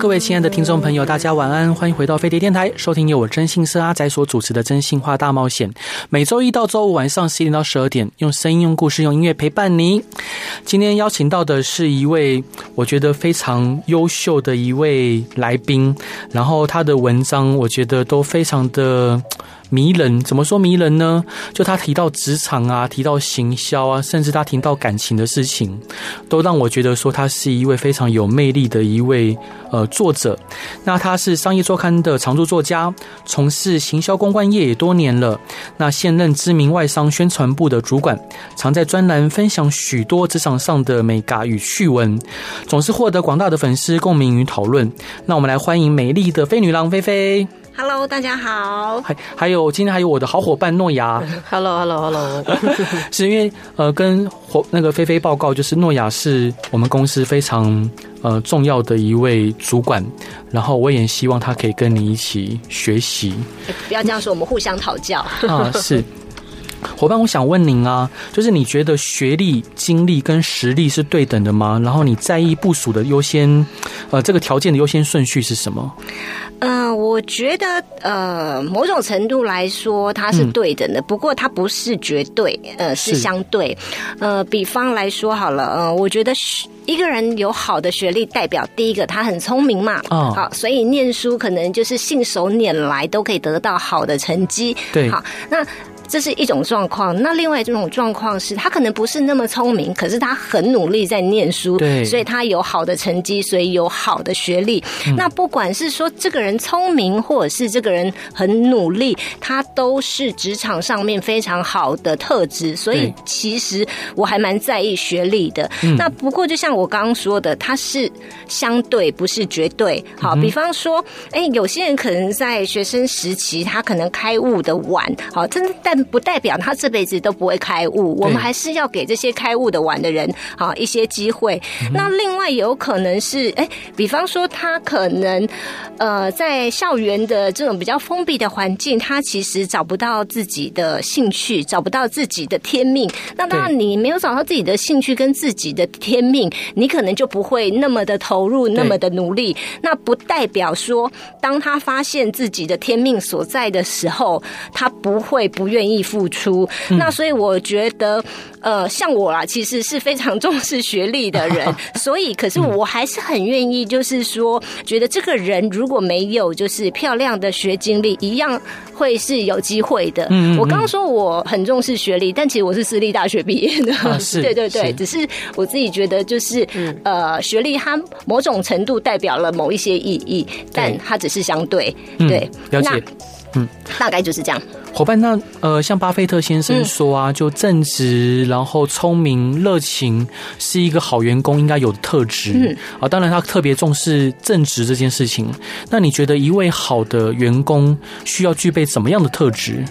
各位亲爱的听众朋友，大家晚安，欢迎回到飞碟电台，收听由我真心社阿仔所主持的《真心话大冒险》。每周一到周五晚上十一点到十二点，用声音、用故事、用音乐陪伴您。今天邀请到的是一位我觉得非常优秀的一位来宾，然后他的文章我觉得都非常的。迷人，怎么说迷人呢？就他提到职场啊，提到行销啊，甚至他提到感情的事情，都让我觉得说他是一位非常有魅力的一位呃作者。那他是商业周刊的常驻作家，从事行销公关业也多年了。那现任知名外商宣传部的主管，常在专栏分享许多职场上的美嘎与趣闻，总是获得广大的粉丝共鸣与讨论。那我们来欢迎美丽的飞女郎菲菲。Hello，大家好。还还有今天还有我的好伙伴诺亚。Hello，Hello，Hello。是因为呃，跟伙那个菲菲报告，就是诺亚是我们公司非常呃重要的一位主管，然后我也希望他可以跟你一起学习。不要这样说，我们互相讨教啊。是伙伴，我想问您啊，就是你觉得学历、经历跟实力是对等的吗？然后你在意部署的优先呃这个条件的优先顺序是什么？嗯、呃，我觉得呃，某种程度来说，它是对等的，嗯、不过它不是绝对，呃，是相对。呃，比方来说好了，呃，我觉得一个人有好的学历，代表第一个他很聪明嘛，哦，好，所以念书可能就是信手拈来都可以得到好的成绩，对，好，那。这是一种状况，那另外一种状况是他可能不是那么聪明，可是他很努力在念书，对，所以他有好的成绩，所以有好的学历。嗯。那不管是说这个人聪明，或者是这个人很努力，他都是职场上面非常好的特质。所以其实我还蛮在意学历的。那不过就像我刚刚说的，他是相对，不是绝对。好，比方说，哎，有些人可能在学生时期，他可能开悟的晚，好，真的但。不代表他这辈子都不会开悟，我们还是要给这些开悟的玩的人好一些机会。那另外有可能是，哎，比方说他可能呃在校园的这种比较封闭的环境，他其实找不到自己的兴趣，找不到自己的天命。那当然，你没有找到自己的兴趣跟自己的天命，你可能就不会那么的投入，那么的努力。那不代表说，当他发现自己的天命所在的时候，他不会不愿意。意付出，那所以我觉得，呃，像我啊，其实是非常重视学历的人，所以，可是我还是很愿意，就是说，觉得这个人如果没有就是漂亮的学经历，一样会是有机会的。嗯，我刚刚说我很重视学历，但其实我是私立大学毕业的，是，对对对，只是我自己觉得，就是呃，学历它某种程度代表了某一些意义，但它只是相对，对，了解，嗯，大概就是这样。伙伴，那呃，像巴菲特先生说啊，就正直，然后聪明、热情，是一个好员工应该有的特质。嗯，啊，当然他特别重视正直这件事情。那你觉得一位好的员工需要具备怎么样的特质？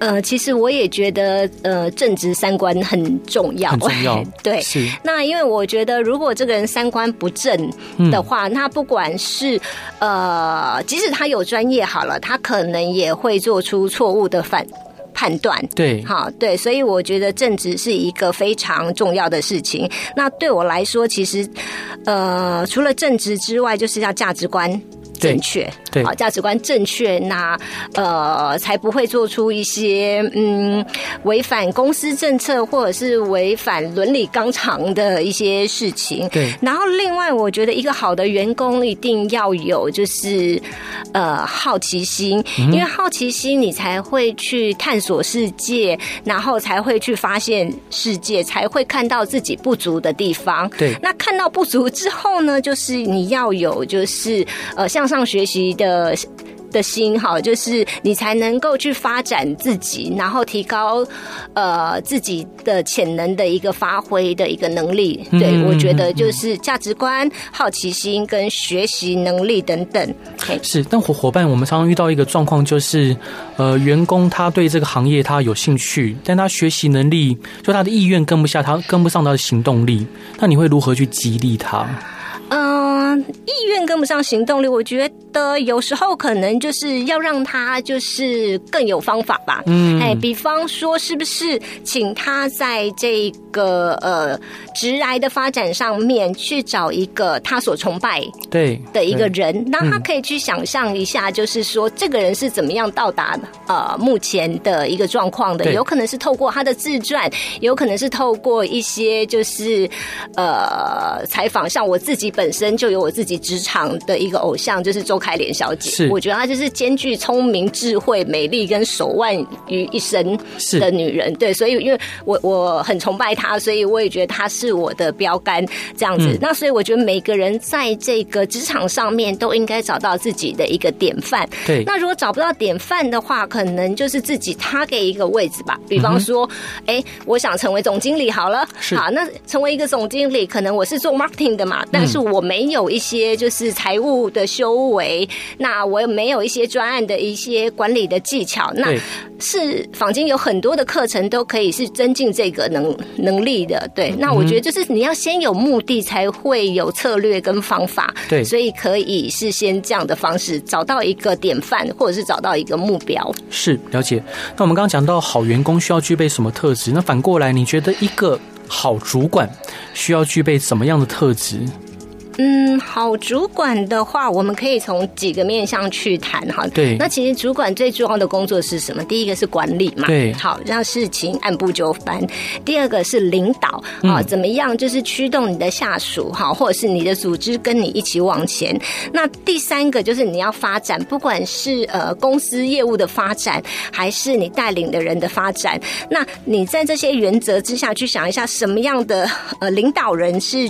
呃，其实我也觉得，呃，正直三观很重要，很重要。对，是。那因为我觉得，如果这个人三观不正的话，那、嗯、不管是呃，即使他有专业好了，他可能也会做出错误的反判断。对，好，对，所以我觉得正直是一个非常重要的事情。那对我来说，其实呃，除了正直之外，就是要价值观。正确，对，好，价值观正确，那呃，才不会做出一些嗯违反公司政策或者是违反伦理纲常的一些事情。对，然后另外，我觉得一个好的员工一定要有就是呃好奇心，因为好奇心你才会去探索世界，然后才会去发现世界，才会看到自己不足的地方。对，那看到不足之后呢，就是你要有就是呃像。上学习的的心哈，就是你才能够去发展自己，然后提高呃自己的潜能的一个发挥的一个能力。对，我觉得就是价值观、好奇心跟学习能力等等。是，但伙伙伴，我们常常遇到一个状况，就是呃，员工他对这个行业他有兴趣，但他学习能力就他的意愿跟不下，他跟不上他的行动力，那你会如何去激励他？嗯，意愿跟不上行动力，我觉得有时候可能就是要让他就是更有方法吧。嗯，哎，比方说是不是请他在这个呃直癌的发展上面去找一个他所崇拜对的一个人，那他可以去想象一下，就是说这个人是怎么样到达呃目前的一个状况的，有可能是透过他的自传，有可能是透过一些就是呃采访，像我自己。本身就有我自己职场的一个偶像，就是周开莲小姐。是，我觉得她就是兼具聪明、智慧、美丽跟手腕于一身的女人。对，所以因为我我很崇拜她，所以我也觉得她是我的标杆。这样子，嗯、那所以我觉得每个人在这个职场上面都应该找到自己的一个典范。对，那如果找不到典范的话，可能就是自己他给一个位置吧。比方说，哎、嗯欸，我想成为总经理好了。是，好，那成为一个总经理，可能我是做 marketing 的嘛，但是我。我没有一些就是财务的修为，那我也没有一些专案的一些管理的技巧，那是坊间有很多的课程都可以是增进这个能能力的。对，那我觉得就是你要先有目的，才会有策略跟方法。对，所以可以是先这样的方式找到一个典范，或者是找到一个目标。是，了解。那我们刚刚讲到好员工需要具备什么特质？那反过来，你觉得一个好主管需要具备什么样的特质？嗯，好主管的话，我们可以从几个面向去谈哈。对，那其实主管最重要的工作是什么？第一个是管理嘛，对，好让事情按部就班。第二个是领导啊，嗯、怎么样就是驱动你的下属哈，或者是你的组织跟你一起往前。那第三个就是你要发展，不管是呃公司业务的发展，还是你带领的人的发展。那你在这些原则之下去想一下，什么样的呃领导人是？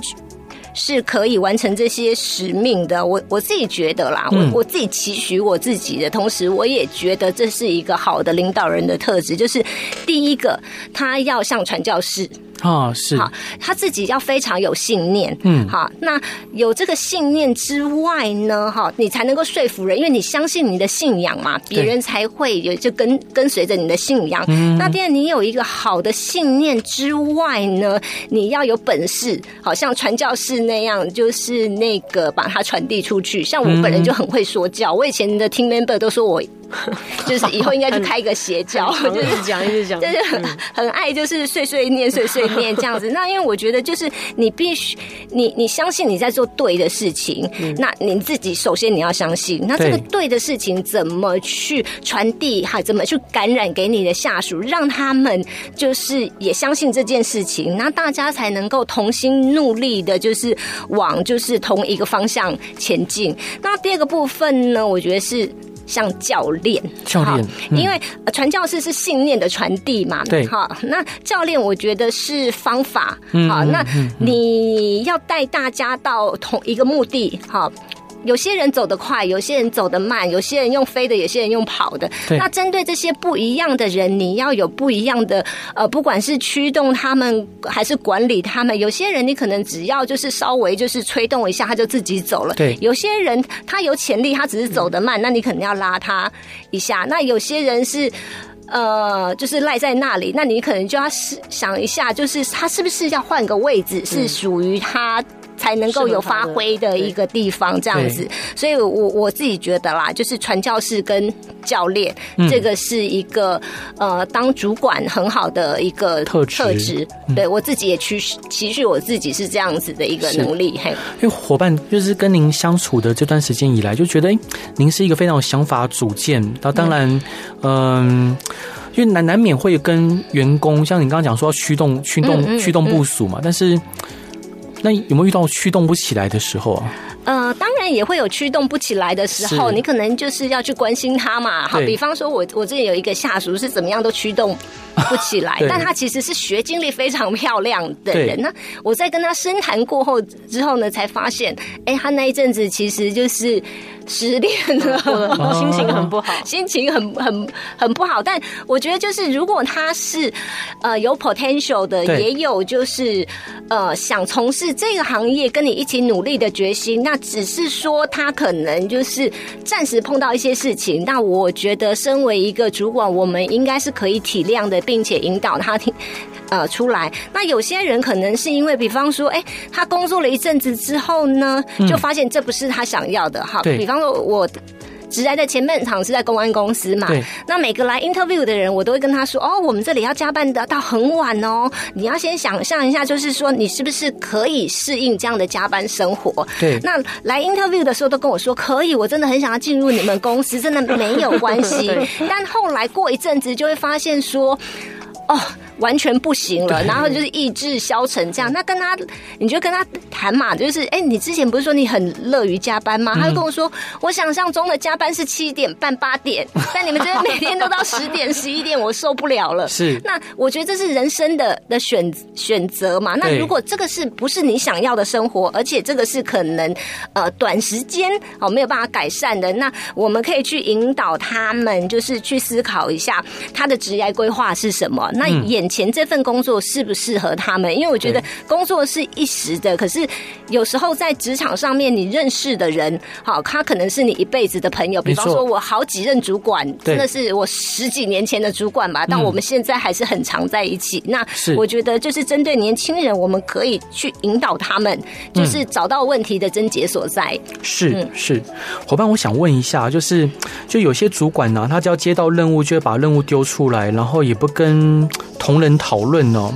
是可以完成这些使命的，我我自己觉得啦，我我自己期许我自己的同时，我也觉得这是一个好的领导人的特质，就是第一个，他要像传教士。啊，是好，他自己要非常有信念，嗯，好，那有这个信念之外呢，哈，你才能够说服人，因为你相信你的信仰嘛，别人才会有就跟跟随着你的信仰。嗯，那第二，你有一个好的信念之外呢，你要有本事，好像传教士那样，就是那个把它传递出去。像我本人就很会说教，我以前的 team member 都说我。就是以后应该去开一个邪教，就是讲 一直讲，就是很很爱就是碎碎念碎碎念这样子。那因为我觉得就是你必须你你相信你在做对的事情，那你自己首先你要相信，那这个对的事情怎么去传递，还怎么去感染给你的下属，让他们就是也相信这件事情，那大家才能够同心努力的，就是往就是同一个方向前进。那第二个部分呢，我觉得是。像教练，教练，因为传教士是信念的传递嘛，对，好，那教练我觉得是方法，好，那你要带大家到同一个目的，好。有些人走得快，有些人走得慢，有些人用飞的，有些人用跑的。那针对这些不一样的人，你要有不一样的呃，不管是驱动他们还是管理他们。有些人你可能只要就是稍微就是吹动一下，他就自己走了。对。有些人他有潜力，他只是走得慢，那你可能要拉他一下。那有些人是呃，就是赖在那里，那你可能就要想一下，就是他是不是要换个位置，是属于他。才能够有发挥的一个地方，这样子，所以我我自己觉得啦，就是传教士跟教练，这个是一个呃，当主管很好的一个特质。对我自己也期期许我自己是这样子的一个能力。嘿，因为伙伴就是跟您相处的这段时间以来，就觉得哎，您是一个非常有想法、主见。那当然，嗯，因为难难免会跟员工，像你刚刚讲说要驱动、驱动、驱动部署嘛，但是。那有没有遇到驱动不起来的时候啊？呃，当然也会有驱动不起来的时候，你可能就是要去关心他嘛。好，比方说我我这里有一个下属是怎么样都驱动不起来，但他其实是学经历非常漂亮的人。那我在跟他深谈过后之后呢，才发现，哎，他那一阵子其实就是。失恋了，心情很不好，心情很很很不好。但我觉得，就是如果他是呃有 potential 的，也有就是呃想从事这个行业，跟你一起努力的决心，那只是说他可能就是暂时碰到一些事情。那我觉得，身为一个主管，我们应该是可以体谅的，并且引导他听。呃，出来。那有些人可能是因为，比方说，哎，他工作了一阵子之后呢，就发现这不是他想要的。哈，比方说，我职来的前半场是在公安公司嘛。对。那每个来 interview 的人，我都会跟他说，哦，我们这里要加班的到很晚哦。你要先想象一下，就是说，你是不是可以适应这样的加班生活？对。那来 interview 的时候都跟我说可以，我真的很想要进入你们公司，真的没有关系。但后来过一阵子，就会发现说，哦。完全不行了，然后就是意志消沉这样。那跟他，你就跟他谈嘛，就是哎，你之前不是说你很乐于加班吗？他就跟我说，我想象中的加班是七点半八点，但你们这边每天都到十点十一点，我受不了了。是，那我觉得这是人生的的选选择嘛。那如果这个是不是你想要的生活，而且这个是可能呃短时间哦没有办法改善的，那我们可以去引导他们，就是去思考一下他的职业规划是什么。那眼。前这份工作适不适合他们？因为我觉得工作是一时的，可是有时候在职场上面，你认识的人，好，他可能是你一辈子的朋友。比方说，我好几任主管，真的是我十几年前的主管吧，但我们现在还是很常在一起。那我觉得，就是针对年轻人，我们可以去引导他们，就是找到问题的症结所在。是是，伙伴，我想问一下，就是就有些主管呢，他只要接到任务，就会把任务丢出来，然后也不跟同同仁讨论哦，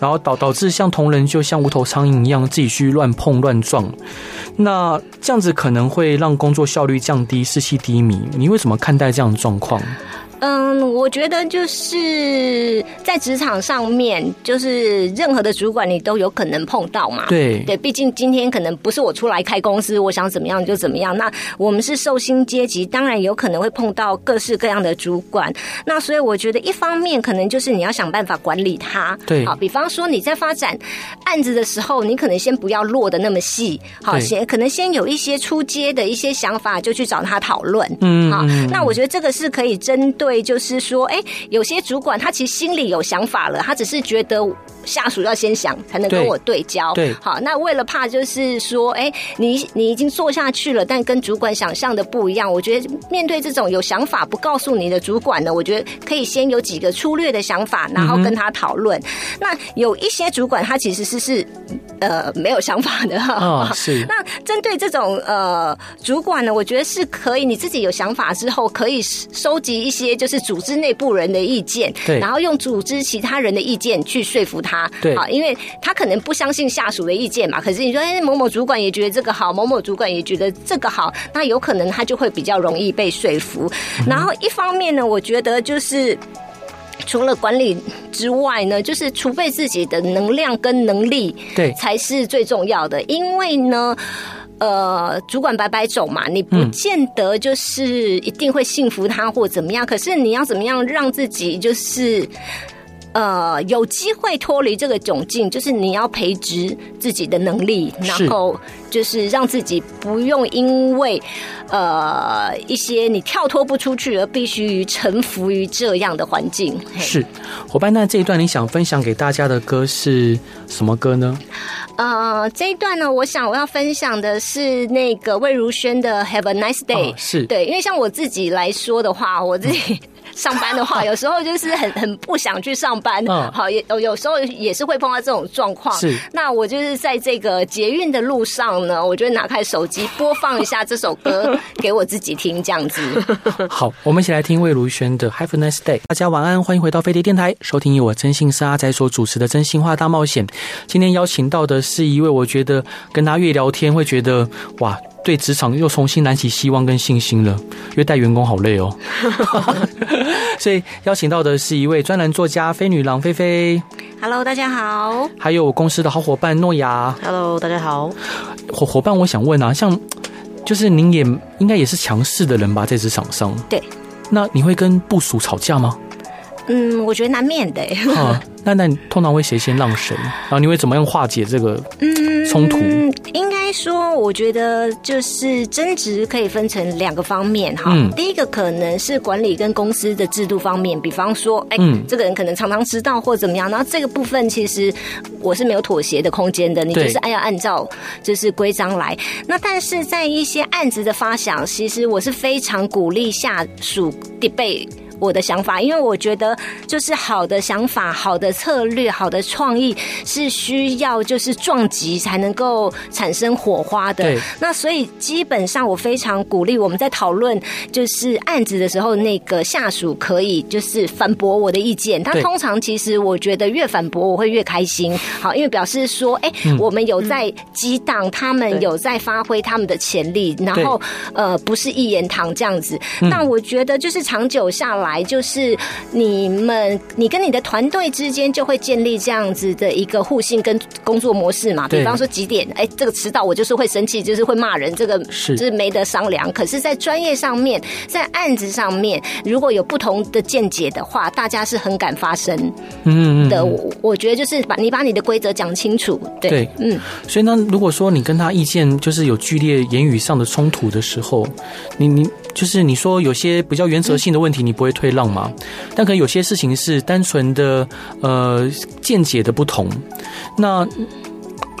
然后导导致像同仁就像无头苍蝇一样自己去乱碰乱撞，那这样子可能会让工作效率降低，士气低迷。你为什么看待这样的状况？嗯，我觉得就是在职场上面，就是任何的主管你都有可能碰到嘛。对对，毕竟今天可能不是我出来开公司，我想怎么样就怎么样。那我们是受薪阶级，当然有可能会碰到各式各样的主管。那所以我觉得，一方面可能就是你要想办法管理他。对，好，比方说你在发展案子的时候，你可能先不要落的那么细，好，先可能先有一些出街的一些想法，就去找他讨论。嗯，好，那我觉得这个是可以针对。对，就是说，哎，有些主管他其实心里有想法了，他只是觉得下属要先想才能跟我对焦。对，好，那为了怕就是说，哎，你你已经做下去了，但跟主管想象的不一样。我觉得面对这种有想法不告诉你的主管呢，我觉得可以先有几个粗略的想法，然后跟他讨论。嗯、那有一些主管他其实是是呃没有想法的哈。哦、是。那针对这种呃主管呢，我觉得是可以你自己有想法之后，可以收集一些。就是组织内部人的意见，对，然后用组织其他人的意见去说服他，对，啊，因为他可能不相信下属的意见嘛。可是你说，哎，某某主管也觉得这个好，某某主管也觉得这个好，那有可能他就会比较容易被说服。嗯、然后一方面呢，我觉得就是除了管理之外呢，就是储备自己的能量跟能力，对，才是最重要的。因为呢。呃，主管摆摆走嘛，你不见得就是一定会信服他或怎么样。可是你要怎么样让自己就是呃有机会脱离这个窘境？就是你要培植自己的能力，然后就是让自己不用因为呃一些你跳脱不出去而必须臣服于这样的环境。是伙伴，那这一段你想分享给大家的歌是什么歌呢？呃，这一段呢，我想我要分享的是那个魏如萱的《Have a Nice Day》。哦，是对，因为像我自己来说的话，我自己上班的话，有时候就是很很不想去上班。嗯，好，也有有时候也是会碰到这种状况。是，那我就是在这个捷运的路上呢，我就拿开手机播放一下这首歌给我自己听，这样子。好，我们一起来听魏如萱的《Have a Nice Day》。大家晚安，欢迎回到飞碟电台，收听由我真心是阿仔所主持的《真心话大冒险》。今天邀请到的是。是一位，我觉得跟他越聊天，会觉得哇，对职场又重新燃起希望跟信心了。因为带员工好累哦，所以邀请到的是一位专栏作家菲女郎菲菲。Hello，大家好。还有我公司的好伙伴诺亚。Hello，大家好。伙伙伴，我想问啊，像。就是您也应该也是强势的人吧，在职场上。对。那你会跟部属吵架吗？嗯，我觉得难免的。啊，那那你通常会谁先让谁？然后你会怎么样化解这个冲突？嗯，应该说，我觉得就是争执可以分成两个方面哈。嗯，第一个可能是管理跟公司的制度方面，比方说，哎，这个人可能常常迟到或怎么样，然后这个部分其实我是没有妥协的空间的，你就是按要按照就是规章来。那但是在一些案子的发想，其实我是非常鼓励下属 debate。我的想法，因为我觉得就是好的想法、好的策略、好的创意是需要就是撞击才能够产生火花的。那所以基本上我非常鼓励我们在讨论就是案子的时候，那个下属可以就是反驳我的意见。他通常其实我觉得越反驳我会越开心。好，因为表示说，哎、欸，我们有在激荡，他们有在发挥他们的潜力，然后呃不是一言堂这样子。那我觉得就是长久下来。来就是你们，你跟你的团队之间就会建立这样子的一个互信跟工作模式嘛。比方说几点，哎，这个迟到我就是会生气，就是会骂人，这个是就是没得商量。可是，在专业上面，在案子上面，如果有不同的见解的话，大家是很敢发声。嗯的，我我觉得就是把你把你的规则讲清楚。对，对嗯。所以呢，如果说你跟他意见就是有剧烈言语上的冲突的时候，你你就是你说有些比较原则性的问题，你不会。退让吗？但可能有些事情是单纯的呃见解的不同。那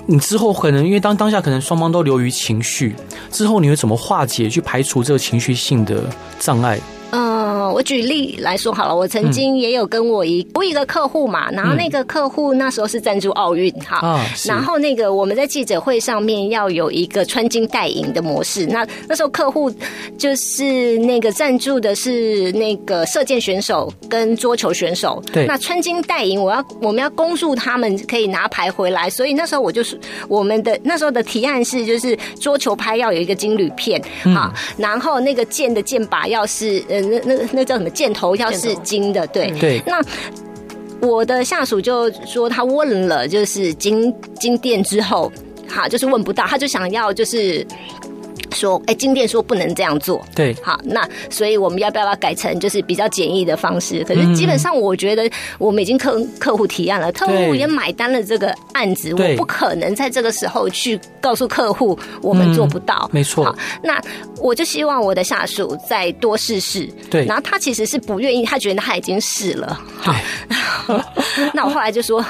你之后可能因为当当下可能双方都流于情绪，之后你会怎么化解，去排除这个情绪性的障碍？嗯，我举例来说好了，我曾经也有跟我一我一个客户嘛，然后那个客户那时候是赞助奥运哈，然后那个我们在记者会上面要有一个穿金戴银的模式，那那时候客户就是那个赞助的是那个射箭选手跟桌球选手，对，那穿金戴银，我要我们要恭祝他们可以拿牌回来，所以那时候我就是我们的那时候的提案是就是桌球拍要有一个金铝片，好，然后那个箭的箭靶要是呃。那那个那叫什么？箭头要是金的，对对。那我的下属就说，他问了，就是金金店之后，哈，就是问不到，他就想要就是。说，哎、欸，金店说不能这样做，对，好，那所以我们要不要把它改成就是比较简易的方式？可是基本上，我觉得我们已经客客户提案了，客户也买单了这个案子，我不可能在这个时候去告诉客户我们做不到，嗯、没错。好，那我就希望我的下属再多试试，对。然后他其实是不愿意，他觉得他已经试了，好。那我后来就说，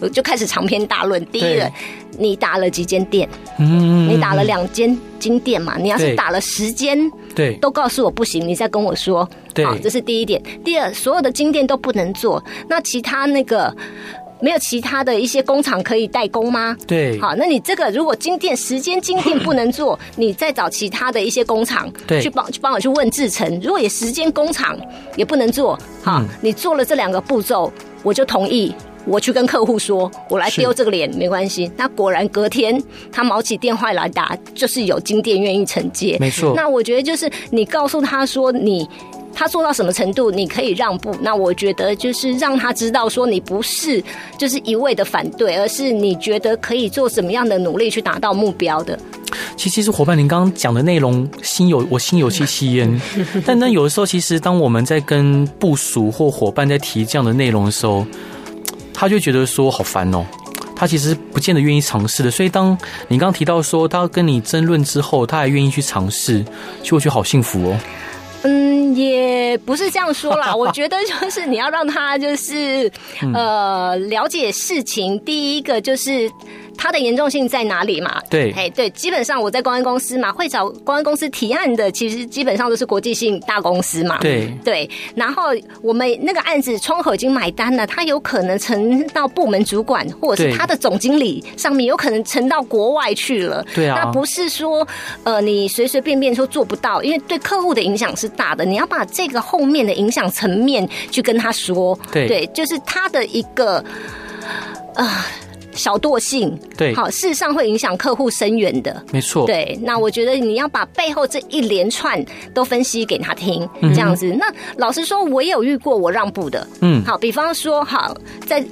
我就开始长篇大论。第一个，你打了几间店？嗯，你打了两间金店嘛？你要是打了时间，对，都告诉我不行，你再跟我说。对，好，这是第一点。第二，所有的金店都不能做，那其他那个没有其他的一些工厂可以代工吗？对，好，那你这个如果金店时间金店不能做，你再找其他的一些工厂，对，去帮去帮我去问制成。如果也时间工厂也不能做，好，你做了这两个步骤，我就同意。我去跟客户说，我来丢这个脸没关系。那果然隔天他毛起电话来打，就是有金店愿意承接。没错。那我觉得就是你告诉他说你他做到什么程度，你可以让步。那我觉得就是让他知道说你不是就是一味的反对，而是你觉得可以做什么样的努力去达到目标的。其实，其实伙伴，您刚刚讲的内容心有我心有戚戚焉。但那有的时候，其实当我们在跟部署或伙伴在提这样的内容的时候。他就觉得说好烦哦，他其实不见得愿意尝试的。所以当你刚刚提到说他跟你争论之后，他还愿意去尝试，就我觉得好幸福哦。嗯，也不是这样说啦。我觉得就是你要让他就是呃了解事情，第一个就是。它的严重性在哪里嘛？对，哎，对，基本上我在公安公司嘛，会找公安公司提案的，其实基本上都是国际性大公司嘛。对，对。然后我们那个案子窗口已经买单了，他有可能呈到部门主管或者是他的总经理上面，有可能呈到国外去了。对啊，那不是说呃你随随便便说做不到，因为对客户的影响是大的，你要把这个后面的影响层面去跟他说。对，对，就是他的一个啊。呃小惰性，对，好，事实上会影响客户深远的，没错。对，那我觉得你要把背后这一连串都分析给他听，这样子。嗯、那老实说，我也有遇过我让步的，嗯，好，比方说，好，在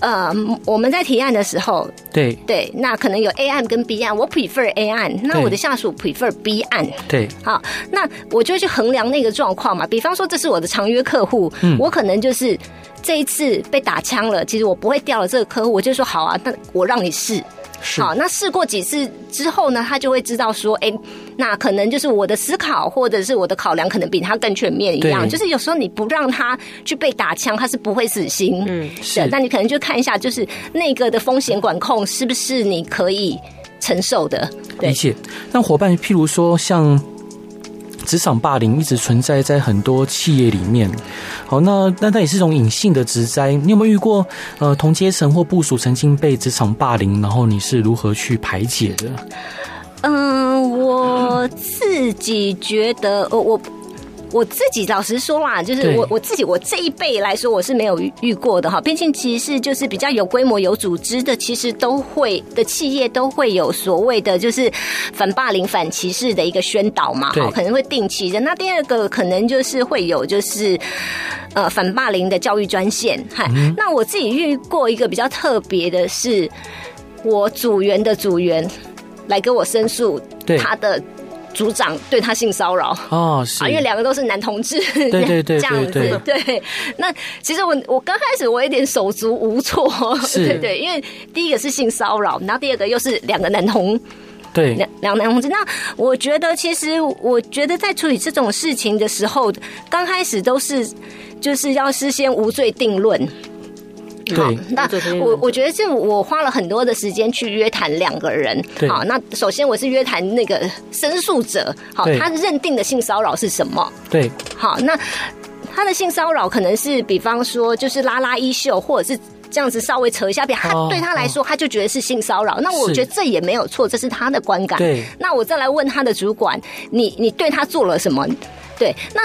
呃，我们在提案的时候，对对，那可能有 A 案跟 B 案，我 prefer A 案，那我的下属 prefer B 案，对，好，那我就去衡量那个状况嘛。比方说，这是我的长约客户，嗯，我可能就是这一次被打枪了，其实我不会掉了这个客户，我就说好啊，那我让你试。好，那试过几次之后呢，他就会知道说，哎、欸，那可能就是我的思考或者是我的考量，可能比他更全面一样。就是有时候你不让他去被打枪，他是不会死心。嗯，是。那你可能就看一下，就是那个的风险管控是不是你可以承受的？理解。那伙伴，譬如说像。职场霸凌一直存在在很多企业里面，好，那那它也是一种隐性的职灾。你有没有遇过呃同阶层或部署曾经被职场霸凌，然后你是如何去排解的？嗯，我自己觉得，我我。我自己老实说啦，就是我我自己我这一辈来说，我是没有遇过的哈。毕竟其实就是比较有规模、有组织的，其实都会的企业都会有所谓的就是反霸凌、反歧视的一个宣导嘛，哈，可能会定期的。那第二个可能就是会有就是呃反霸凌的教育专线。嗨，那我自己遇过一个比较特别的是，我组员的组员来跟我申诉他的。组长对他性骚扰。哦，是。啊，因为两个都是男同志，对对 这样子。对。那其实我我刚开始我有点手足无措，对，对对，因为第一个是性骚扰，然后第二个又是两个男同，对，两两个男同志。那我觉得其实我觉得在处理这种事情的时候，刚开始都是就是要事先无罪定论。好，那我我觉得这我花了很多的时间去约谈两个人。好，那首先我是约谈那个申诉者，好，他认定的性骚扰是什么？对，好，那他的性骚扰可能是比方说就是拉拉衣袖，或者是这样子稍微扯一下边，他对他来说他就觉得是性骚扰。那我觉得这也没有错，这是他的观感。对，那我再来问他的主管，你你对他做了什么？对，那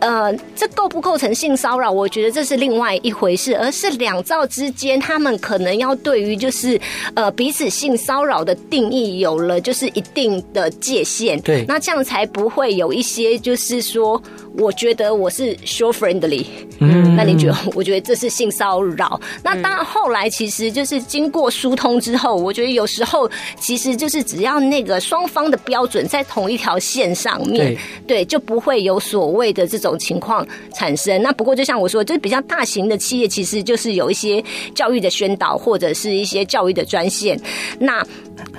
呃，这构不构成性骚扰？我觉得这是另外一回事，而是两造之间，他们可能要对于就是呃彼此性骚扰的定义有了就是一定的界限。对，那这样才不会有一些就是说，我觉得我是 show friendly，嗯，那你觉得？我觉得这是性骚扰。那当然后来其实就是经过疏通之后，我觉得有时候其实就是只要那个双方的标准在同一条线上面，对，对，就不会有。有所谓的这种情况产生，那不过就像我说，就是比较大型的企业，其实就是有一些教育的宣导，或者是一些教育的专线。那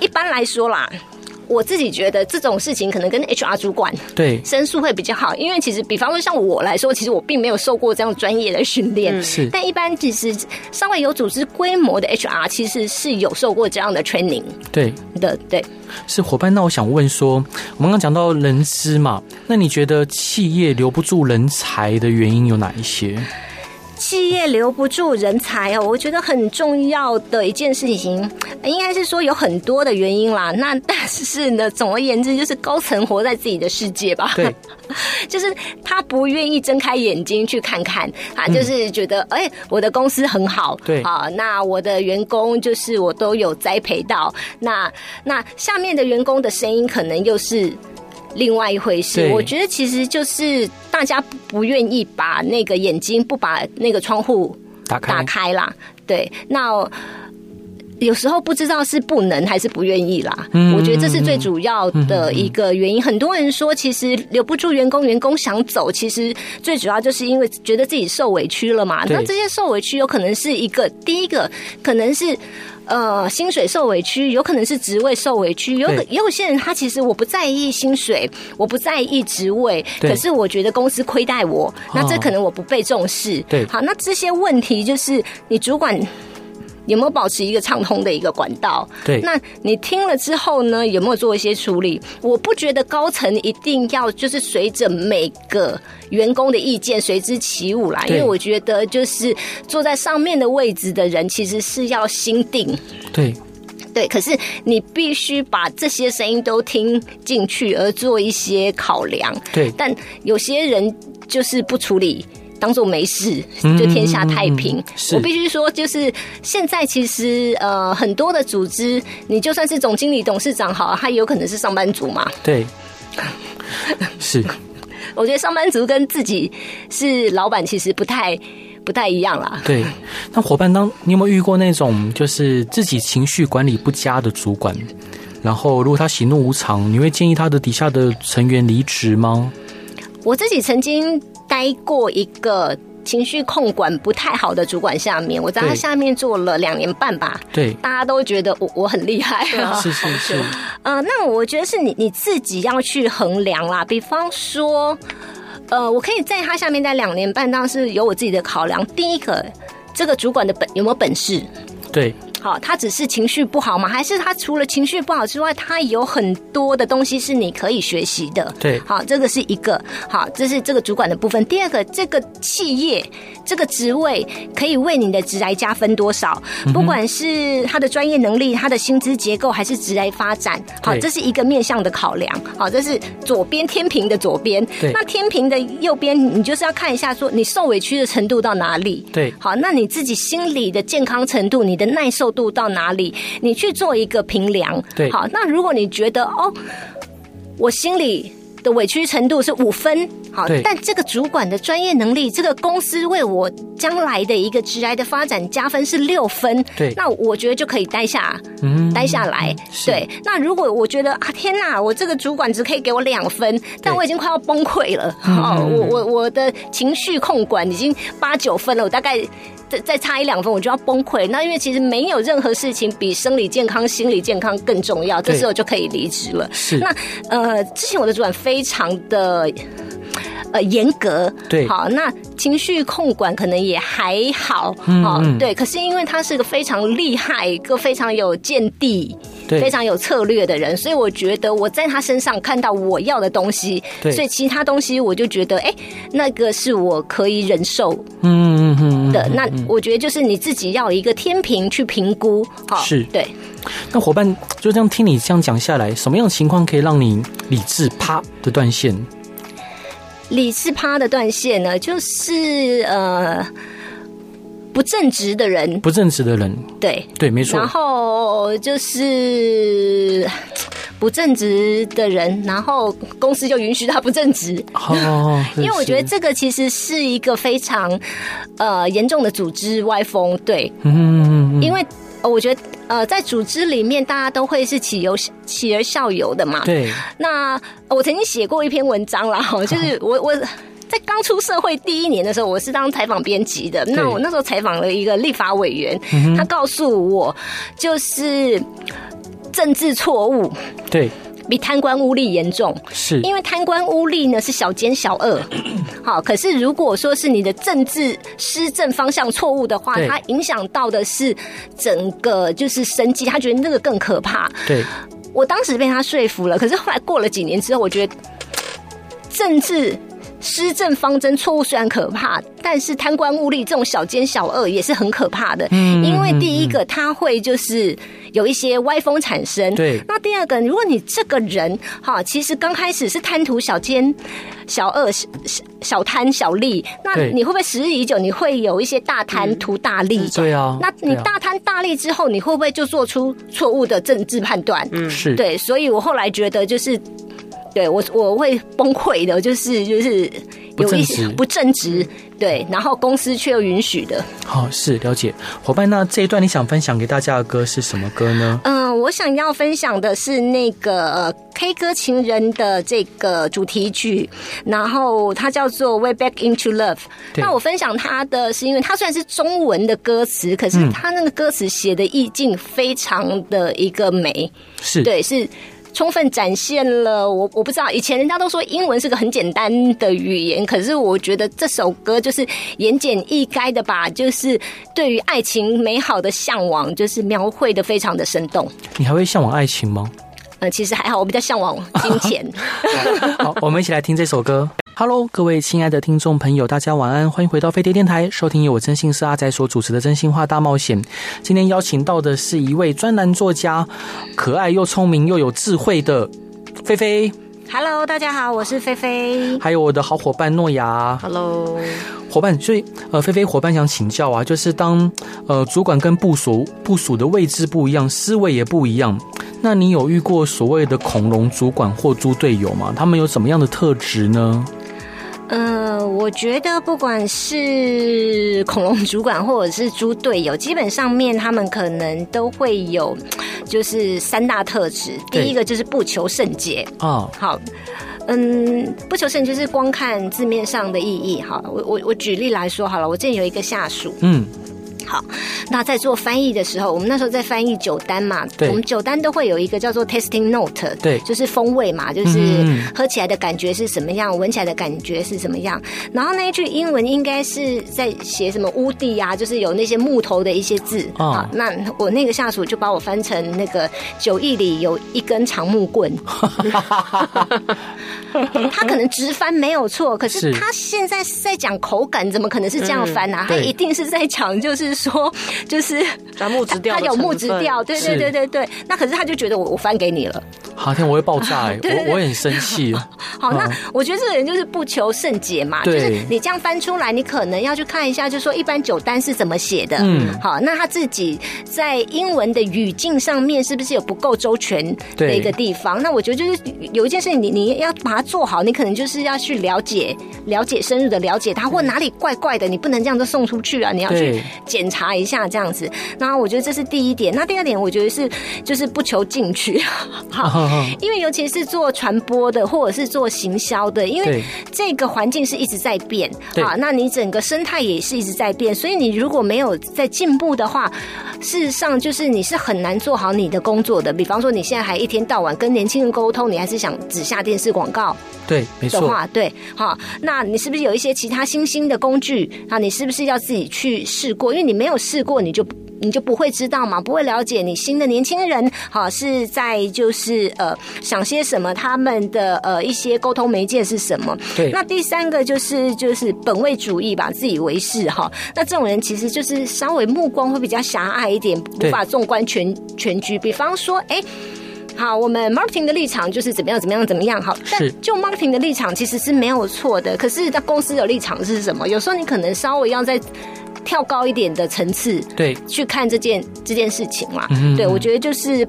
一般来说啦。我自己觉得这种事情可能跟 HR 主管对申诉会比较好，因为其实比方说像我来说，其实我并没有受过这样专业的训练，是。但一般其实稍微有组织规模的 HR 其实是有受过这样的 training，对的，对。是伙伴，那我想问说，我们刚刚讲到人资嘛，那你觉得企业留不住人才的原因有哪一些？企业留不住人才哦，我觉得很重要的一件事情，应该是说有很多的原因啦。那 但是呢，总而言之，就是高层活在自己的世界吧。对，就是他不愿意睁开眼睛去看看啊，就是觉得哎、欸，我的公司很好，对啊，那我的员工就是我都有栽培到，那那下面的员工的声音可能又是。另外一回事，我觉得其实就是大家不愿意把那个眼睛，不把那个窗户打开打开啦。对，那有时候不知道是不能还是不愿意啦。我觉得这是最主要的一个原因。很多人说，其实留不住员工，员工想走，其实最主要就是因为觉得自己受委屈了嘛。那这些受委屈有可能是一个，第一个可能是。呃，薪水受委屈，有可能是职位受委屈，有也有些人他其实我不在意薪水，我不在意职位，可是我觉得公司亏待我，那这可能我不被重视。对，好，那这些问题就是你主管。有没有保持一个畅通的一个管道？对，那你听了之后呢？有没有做一些处理？我不觉得高层一定要就是随着每个员工的意见随之起舞来，因为我觉得就是坐在上面的位置的人其实是要心定。对，对，可是你必须把这些声音都听进去，而做一些考量。对，但有些人就是不处理。当做没事，就天下太平。嗯、我必须说，就是现在其实呃，很多的组织，你就算是总经理、董事长好，他也有可能是上班族嘛。对，是。我觉得上班族跟自己是老板，其实不太。不太一样啦。对，那伙伴当，你有没有遇过那种就是自己情绪管理不佳的主管？然后如果他喜怒无常，你会建议他的底下的成员离职吗？我自己曾经待过一个。情绪控管不太好的主管下面，我在他下面做了两年半吧。对，大家都觉得我我很厉害啊。是 是是。呃，那我觉得是你你自己要去衡量啦。比方说，呃，我可以在他下面待两年半，当然是有我自己的考量。第一个，这个主管的本有没有本事？对。好，他只是情绪不好吗？还是他除了情绪不好之外，他有很多的东西是你可以学习的？对，好，这个是一个。好，这是这个主管的部分。第二个，这个企业这个职位可以为你的职来加分多少？不管是他的专业能力、他的薪资结构，还是职来发展，好，这是一个面向的考量。好，这是左边天平的左边。对，那天平的右边，你就是要看一下，说你受委屈的程度到哪里？对，好，那你自己心理的健康程度，你的耐受度到哪里？你去做一个评量。对，好，那如果你觉得哦，我心里的委屈程度是五分，好，但这个主管的专业能力，这个公司为我将来的一个职涯的发展加分是六分，对，那我觉得就可以待下，嗯，待下来。对，那如果我觉得啊，天哪，我这个主管只可以给我两分，但我已经快要崩溃了，哦，我我我的情绪控管已经八九分了，我大概。再再差一两分，我就要崩溃。那因为其实没有任何事情比生理健康、心理健康更重要。这时候就可以离职了。是。那呃，之前我的主管非常的呃严格。对。好，那情绪控管可能也还好。嗯，嗯。对。可是因为他是个非常厉害、一个非常有见地、对，非常有策略的人，所以我觉得我在他身上看到我要的东西。对。所以其他东西我就觉得，哎，那个是我可以忍受。嗯嗯嗯。的那。我觉得就是你自己要一个天平去评估，好，是对。那伙伴就这样听你这样讲下来，什么样的情况可以让你理智啪的断线？理智趴的断线呢，就是呃不正直的人，不正直的人，对对，没错。然后就是。不正直的人，然后公司就允许他不正直。哦，因为我觉得这个其实是一个非常呃严重的组织歪风。对，嗯，因为我觉得呃在组织里面大家都会是起游起而效尤的嘛。对。那我曾经写过一篇文章啦，就是我我在刚出社会第一年的时候，我是当采访编辑的。那我那时候采访了一个立法委员，他告诉我就是。政治错误对比贪官污吏严重，是因为贪官污吏呢是小奸小恶，好，可是如果说是你的政治施政方向错误的话，它影响到的是整个就是生计，他觉得那个更可怕。对，我当时被他说服了，可是后来过了几年之后，我觉得政治。施政方针错误虽然可怕，但是贪官污吏这种小奸小恶也是很可怕的。嗯，因为第一个他会就是有一些歪风产生。对。那第二个，如果你这个人哈，其实刚开始是贪图小奸小恶、小小贪小利，那你会不会时日已久，你会有一些大贪图大利？对啊。那你大贪大利之后，你会不会就做出错误的政治判断？嗯，是对。所以我后来觉得就是。对我我会崩溃的，就是就是有一些不正直，对，然后公司却又允许的。好，是了解伙伴。那这一段你想分享给大家的歌是什么歌呢？嗯，我想要分享的是那个 K 歌情人的这个主题曲，然后它叫做《Way Back Into Love》。那我分享它的是因为它虽然是中文的歌词，可是它那个歌词写的意境非常的一个美，是对是。充分展现了我我不知道，以前人家都说英文是个很简单的语言，可是我觉得这首歌就是言简意赅的吧，就是对于爱情美好的向往，就是描绘的非常的生动。你还会向往爱情吗？呃，其实还好，我比较向往金钱。好，我们一起来听这首歌。Hello，各位亲爱的听众朋友，大家晚安，欢迎回到飞碟电台，收听由我真心是阿仔所主持的《真心话大冒险》。今天邀请到的是一位专栏作家，可爱又聪明又有智慧的菲菲。Hello，大家好，我是菲菲。还有我的好伙伴诺亚。Hello，伙伴，所以呃，菲菲伙伴想请教啊，就是当呃主管跟部署部署的位置不一样，思维也不一样，那你有遇过所谓的恐龙主管或猪队友吗？他们有什么样的特质呢？呃，我觉得不管是恐龙主管或者是猪队友，基本上面他们可能都会有，就是三大特质。第一个就是不求甚解哦，好，嗯，不求甚就是光看字面上的意义。好，我我我举例来说好了，我之前有一个下属，嗯。好，那在做翻译的时候，我们那时候在翻译酒单嘛，对，我们酒单都会有一个叫做 tasting note，对，就是风味嘛，就是喝起来的感觉是什么样，闻、嗯、起来的感觉是什么样。然后那一句英文应该是在写什么屋地啊，就是有那些木头的一些字。哦、好，那我那个下属就把我翻成那个酒意里有一根长木棍。他可能直翻没有错，可是他现在是在讲口感，怎么可能是这样翻呢？他一定是在讲，就是说，就是木质调，他有木质调，对对对对对。那可是他就觉得我我翻给你了，好天我会爆炸、欸，对对对我我很生气。好，那我觉得这个人就是不求甚解嘛，就是你这样翻出来，你可能要去看一下，就是说一般酒单是怎么写的。嗯，好，那他自己在英文的语境上面是不是有不够周全的一个地方？那我觉得就是有一件事情，你你要把它做好，你可能就是要去了解、了解、深入的了解它，或哪里怪怪的，你不能这样子送出去啊！你要去检查一下这样子。那我觉得这是第一点。那第二点，我觉得是就是不求进取，好，因为尤其是做传播的，或者是做行销的，因为这个环境是一直在变啊。那你整个生态也是一直在变，所以你如果没有在进步的话，事实上就是你是很难做好你的工作的。比方说，你现在还一天到晚跟年轻人沟通，你还是想只下电视广告。对，没错。的话，对，好，那你是不是有一些其他新兴的工具啊？你是不是要自己去试过？因为你没有试过，你就你就不会知道嘛，不会了解你新的年轻人好是在就是呃想些什么，他们的呃一些沟通媒介是什么？对。那第三个就是就是本位主义吧，自以为是哈。那这种人其实就是稍微目光会比较狭隘一点，无法纵观全全局。比方说，哎。好，我们 marketing 的立场就是怎么样，怎么样，怎么样。好，但就 marketing 的立场其实是没有错的。可是，在公司的立场是什么？有时候你可能稍微要再跳高一点的层次，对，去看这件这件事情嘛。嗯、对，我觉得就是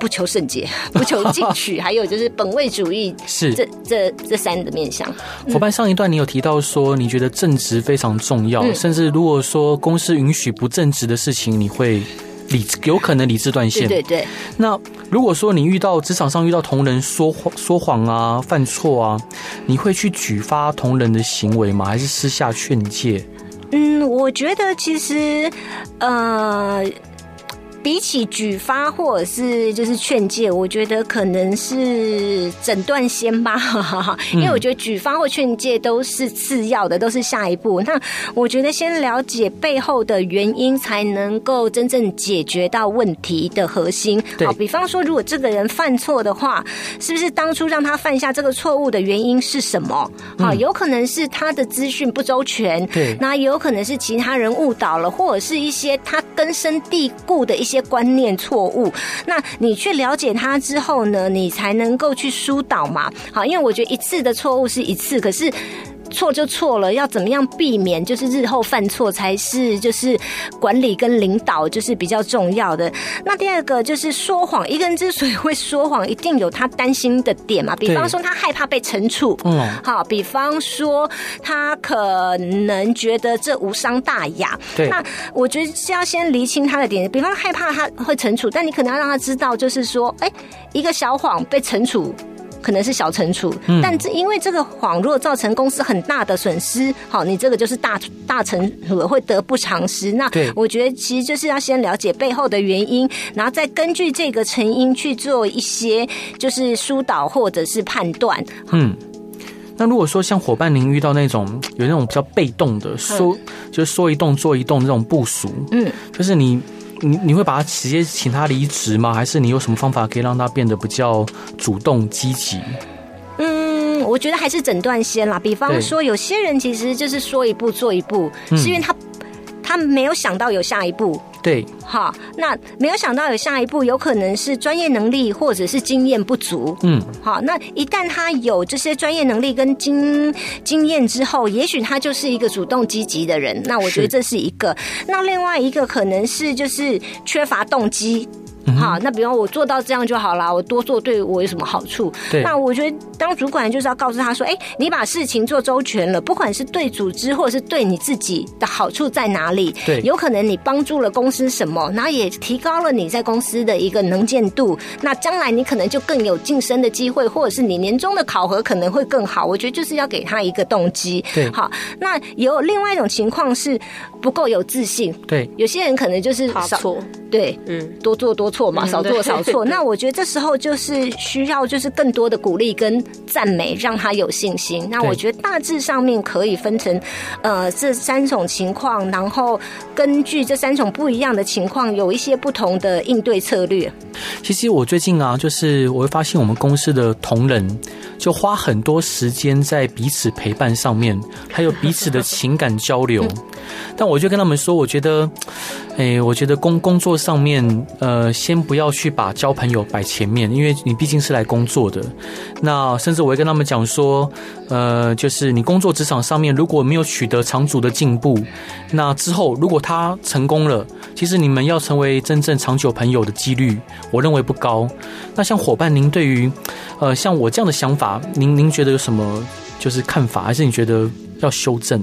不求甚解，不求进取，还有就是本位主义，是这这这三个面向。伙伴，上一段你有提到说，你觉得正直非常重要，嗯、甚至如果说公司允许不正直的事情，你会。理有可能理智断线。对对对。那如果说你遇到职场上遇到同仁说谎说谎啊、犯错啊，你会去举发同仁的行为吗？还是私下劝诫？嗯，我觉得其实呃。比起举发或者是就是劝诫，我觉得可能是诊断先吧，因为我觉得举发或劝诫都是次要的，都是下一步。那我觉得先了解背后的原因，才能够真正解决到问题的核心。好，比方说，如果这个人犯错的话，是不是当初让他犯下这个错误的原因是什么？好，有可能是他的资讯不周全，对，那有可能是其他人误导了，或者是一些他根深蒂固的一些。观念错误，那你去了解他之后呢，你才能够去疏导嘛。好，因为我觉得一次的错误是一次，可是。错就错了，要怎么样避免？就是日后犯错才是就是管理跟领导就是比较重要的。那第二个就是说谎，一个人之所以会说谎，一定有他担心的点嘛。比方说他害怕被惩处，嗯，好，比方说他可能觉得这无伤大雅。对，那我觉得是要先厘清他的点，比方害怕他会惩处，但你可能要让他知道，就是说，哎，一个小谎被惩处。可能是小惩处，但这因为这个谎若造成公司很大的损失，好，你这个就是大大惩处会得不偿失。那我觉得其实就是要先了解背后的原因，然后再根据这个成因去做一些就是疏导或者是判断。嗯，那如果说像伙伴您遇到那种有那种比较被动的说，就是说一动做一动的这种部署，嗯，就是你。你你会把他直接请他离职吗？还是你有什么方法可以让他变得比较主动积极？嗯，我觉得还是诊断先啦。比方说，有些人其实就是说一步做一步，是因为他他没有想到有下一步。对，好，那没有想到有下一步，有可能是专业能力或者是经验不足。嗯，好，那一旦他有这些专业能力跟经经验之后，也许他就是一个主动积极的人。那我觉得这是一个。那另外一个可能是就是缺乏动机。好，那比方我做到这样就好了，我多做对我有什么好处？对，那我觉得当主管就是要告诉他说，哎，你把事情做周全了，不管是对组织或者是对你自己的好处在哪里？对，有可能你帮助了公司什么，然后也提高了你在公司的一个能见度，那将来你可能就更有晋升的机会，或者是你年终的考核可能会更好。我觉得就是要给他一个动机。对，好，那有另外一种情况是不够有自信。对，有些人可能就是少错，对，嗯，多做多错嘛，少做少错。那我觉得这时候就是需要就是更多的鼓励跟赞美，让他有信心。那我觉得大致上面可以分成呃这三种情况，然后根据这三种不一样的情况，有一些不同的应对策略。其实我最近啊，就是我会发现我们公司的同仁就花很多时间在彼此陪伴上面，还有彼此的情感交流。但我就跟他们说，我觉得，哎，我觉得工工作上面，呃，先不要去把交朋友摆前面，因为你毕竟是来工作的。那甚至我会跟他们讲说，呃，就是你工作职场上面如果没有取得长足的进步，那之后如果他成功了，其实你们要成为真正长久朋友的几率，我认为不高。那像伙伴，您对于，呃，像我这样的想法，您您觉得有什么就是看法，还是你觉得要修正？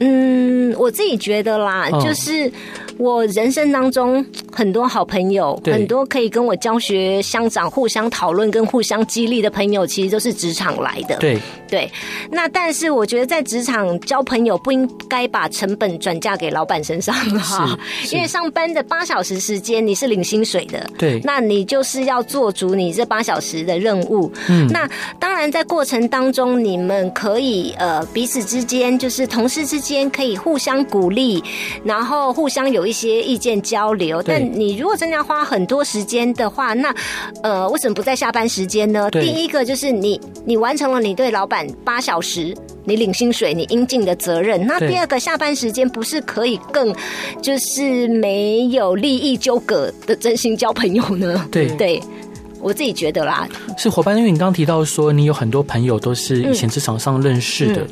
嗯，我自己觉得啦，哦、就是我人生当中很多好朋友，很多可以跟我教学相长、互相讨论跟互相激励的朋友，其实都是职场来的。对对，那但是我觉得在职场交朋友不应该把成本转嫁给老板身上哈，因为上班的八小时时间你是领薪水的，对，那你就是要做足你这八小时的任务。嗯，那当然在过程当中，你们可以呃彼此之间就是同事之间。间可以互相鼓励，然后互相有一些意见交流。但你如果真的要花很多时间的话，那呃，为什么不在下班时间呢？第一个就是你你完成了你对老板八小时，你领薪水，你应尽的责任。那第二个下班时间不是可以更就是没有利益纠葛的真心交朋友呢？对对。我自己觉得啦，是伙伴，因为你刚刚提到说你有很多朋友都是以前职场上认识的，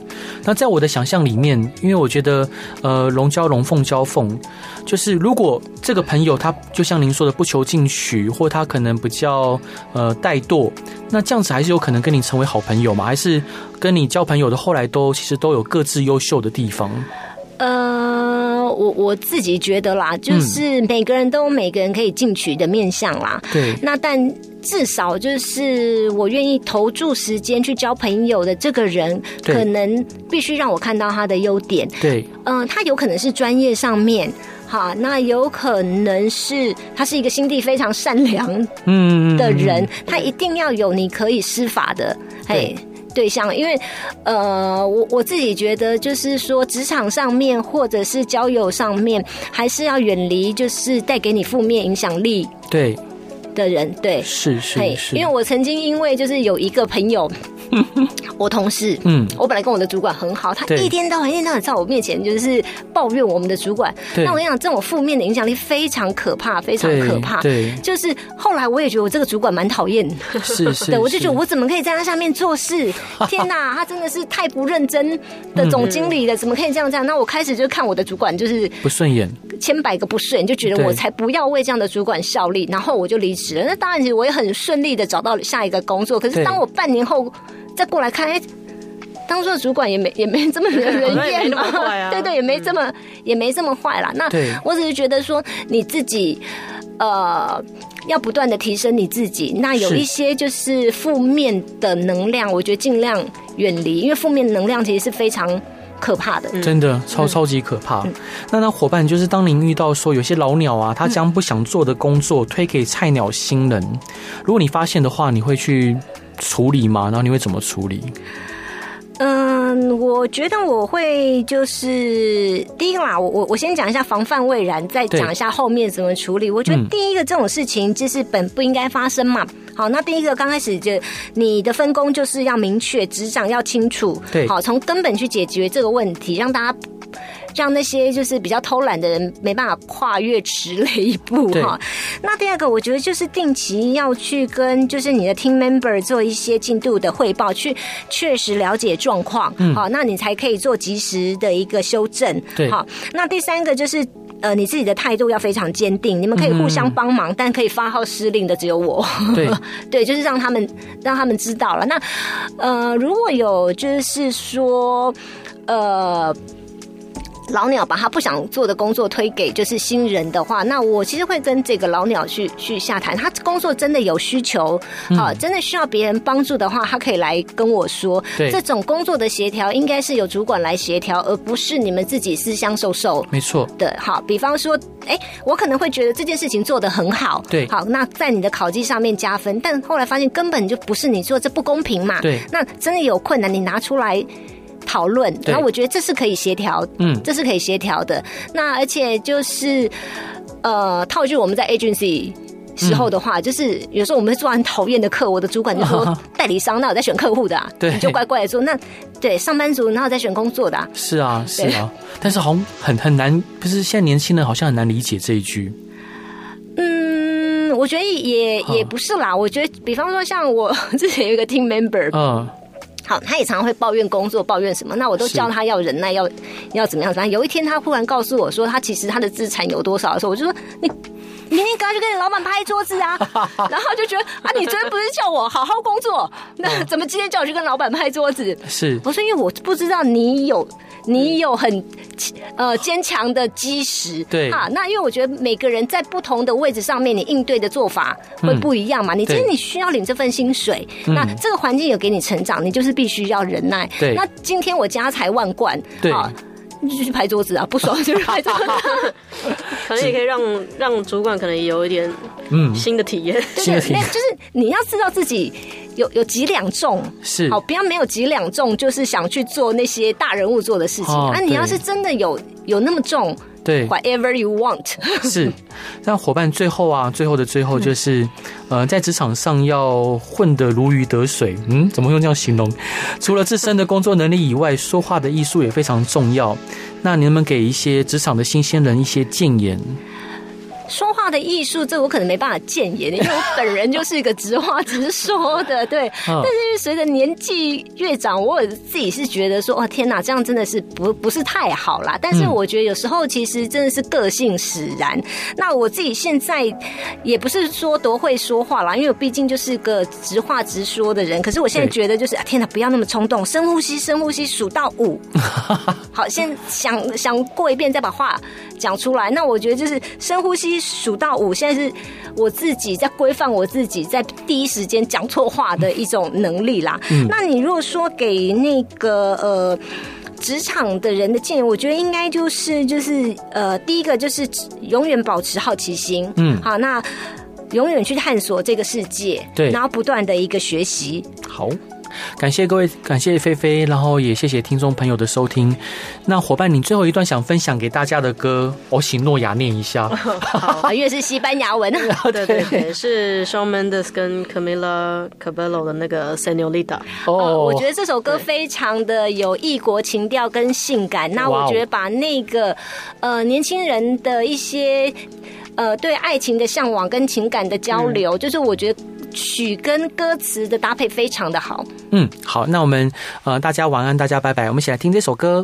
那在我的想象里面，因为我觉得呃龙交龙凤交凤，就是如果这个朋友他就像您说的不求进取，或他可能比较呃怠惰，那这样子还是有可能跟你成为好朋友吗？还是跟你交朋友的后来都其实都有各自优秀的地方？呃，我我自己觉得啦，就是每个人都有每个人可以进取的面向啦。对，那但。至少就是我愿意投注时间去交朋友的这个人，可能必须让我看到他的优点。对，嗯、呃，他有可能是专业上面，哈，那有可能是他是一个心地非常善良嗯的人，他一定要有你可以施法的嘿对象，因为呃，我我自己觉得就是说，职场上面或者是交友上面，还是要远离就是带给你负面影响力。对。的人对，是是是，因为我曾经因为就是有一个朋友。我同事，嗯，我本来跟我的主管很好，他一天到晚一天到晚在我面前就是抱怨我们的主管。那我跟你讲，这种负面的影响力非常可怕，非常可怕。对，就是后来我也觉得我这个主管蛮讨厌，是是，对，我就觉得我怎么可以在他下面做事？天哪，他真的是太不认真的总经理了，怎么可以这样这样？那我开始就看我的主管就是不顺眼，千百个不顺眼，就觉得我才不要为这样的主管效力，然后我就离职了。那当然，其实我也很顺利的找到了下一个工作。可是当我半年后。再过来看，哎，当初的主管也没也没这么人 厌嘛，啊、对对，也没这么、嗯、也没这么坏啦。那我只是觉得说，你自己呃要不断的提升你自己。那有一些就是负面的能量，我觉得尽量远离，因为负面能量其实是非常可怕的，真的超超级可怕。嗯、那那伙伴就是，当您遇到说有些老鸟啊，他将不想做的工作推给菜鸟新人，如果你发现的话，你会去。处理吗？然后你会怎么处理？嗯，我觉得我会就是第一个嘛，我我我先讲一下防范未然，再讲一下后面怎么处理。我觉得第一个这种事情就是本不应该发生嘛。好，那第一个刚开始就你的分工就是要明确，职掌要清楚。对，好，从根本去解决这个问题，让大家。让那些就是比较偷懒的人没办法跨越迟了一步哈。那第二个，我觉得就是定期要去跟就是你的 team member 做一些进度的汇报，去确实了解状况。好，那你才可以做及时的一个修正。对，好。那第三个就是呃，你自己的态度要非常坚定。你们可以互相帮忙，嗯、但可以发号施令的只有我。对 对，就是让他们让他们知道了。那呃，如果有就是说呃。老鸟把他不想做的工作推给就是新人的话，那我其实会跟这个老鸟去去下谈。他工作真的有需求，啊，真的需要别人帮助的话，他可以来跟我说。对，这种工作的协调应该是由主管来协调，而不是你们自己私相授受。没错。对，好，比方说，哎，我可能会觉得这件事情做得很好，对，好，那在你的考绩上面加分，但后来发现根本就不是你做，这不公平嘛。对，那真的有困难，你拿出来。讨论，然后我觉得这是可以协调，嗯，这是可以协调的。那而且就是，呃，套一句我们在 agency 时候的话，嗯、就是有时候我们会做很讨厌的课，我的主管就说 代理商，那我在选客户的、啊，对，你就乖乖的做。那对上班族，然后在选工作的、啊，是啊，是啊。但是好像很很难，不是现在年轻人好像很难理解这一句。嗯，我觉得也也不是啦。我觉得，比方说像我 之前有一个 team member，嗯。好，他也常常会抱怨工作，抱怨什么？那我都教他要忍耐，要要怎么样？怎么样？有一天，他忽然告诉我说，他其实他的资产有多少的时候，我就说你。明天赶快去跟你老板拍桌子啊！然后就觉得啊，你昨天不是叫我好好工作，那怎么今天叫我去跟老板拍桌子？是我说，因为我不知道你有你有很呃坚强的基石，对啊。那因为我觉得每个人在不同的位置上面，你应对的做法会不一样嘛。嗯、你今天你需要领这份薪水，那这个环境有给你成长，你就是必须要忍耐。对，那今天我家财万贯，对。你就去拍桌子啊！不爽 就去拍桌子，可能也可以让让主管可能有一点嗯新的体验。对对，就是你要知道自己有有几两重是好，不要没有几两重，就是想去做那些大人物做的事情。啊，你要是真的有有那么重。对，whatever you want 是，那伙伴最后啊，最后的最后就是，嗯、呃，在职场上要混得如鱼得水。嗯，怎么用这样形容？除了自身的工作能力以外，说话的艺术也非常重要。那你能不能给一些职场的新鲜人一些建言？说话的艺术，这我可能没办法建言，因为我本人就是一个直话直说的，对。但是随着年纪越长，我自己是觉得说，哇，天哪，这样真的是不不是太好啦。但是我觉得有时候其实真的是个性使然。那我自己现在也不是说多会说话啦，因为我毕竟就是个直话直说的人。可是我现在觉得就是，天哪，不要那么冲动，深呼吸，深呼吸，数到五。好，先想想过一遍，再把话讲出来。那我觉得就是深呼吸。数到五，现在是我自己在规范我自己，在第一时间讲错话的一种能力啦。嗯，那你如果说给那个呃职场的人的建议，我觉得应该就是就是呃，第一个就是永远保持好奇心，嗯，好，那永远去探索这个世界，对，然后不断的一个学习，好。感谢各位，感谢菲菲，然后也谢谢听众朋友的收听。那伙伴，你最后一段想分享给大家的歌，我请诺亚念一下。好，因为是西班牙文。对对对，是 Shawn Mendes 跟 Camila Cabello 的那个 Señorita。哦，我觉得这首歌非常的有异国情调跟性感。那我觉得把那个呃年轻人的一些呃对爱情的向往跟情感的交流，嗯、就是我觉得。曲跟歌词的搭配非常的好。嗯，好，那我们呃，大家晚安，大家拜拜。我们一起来听这首歌。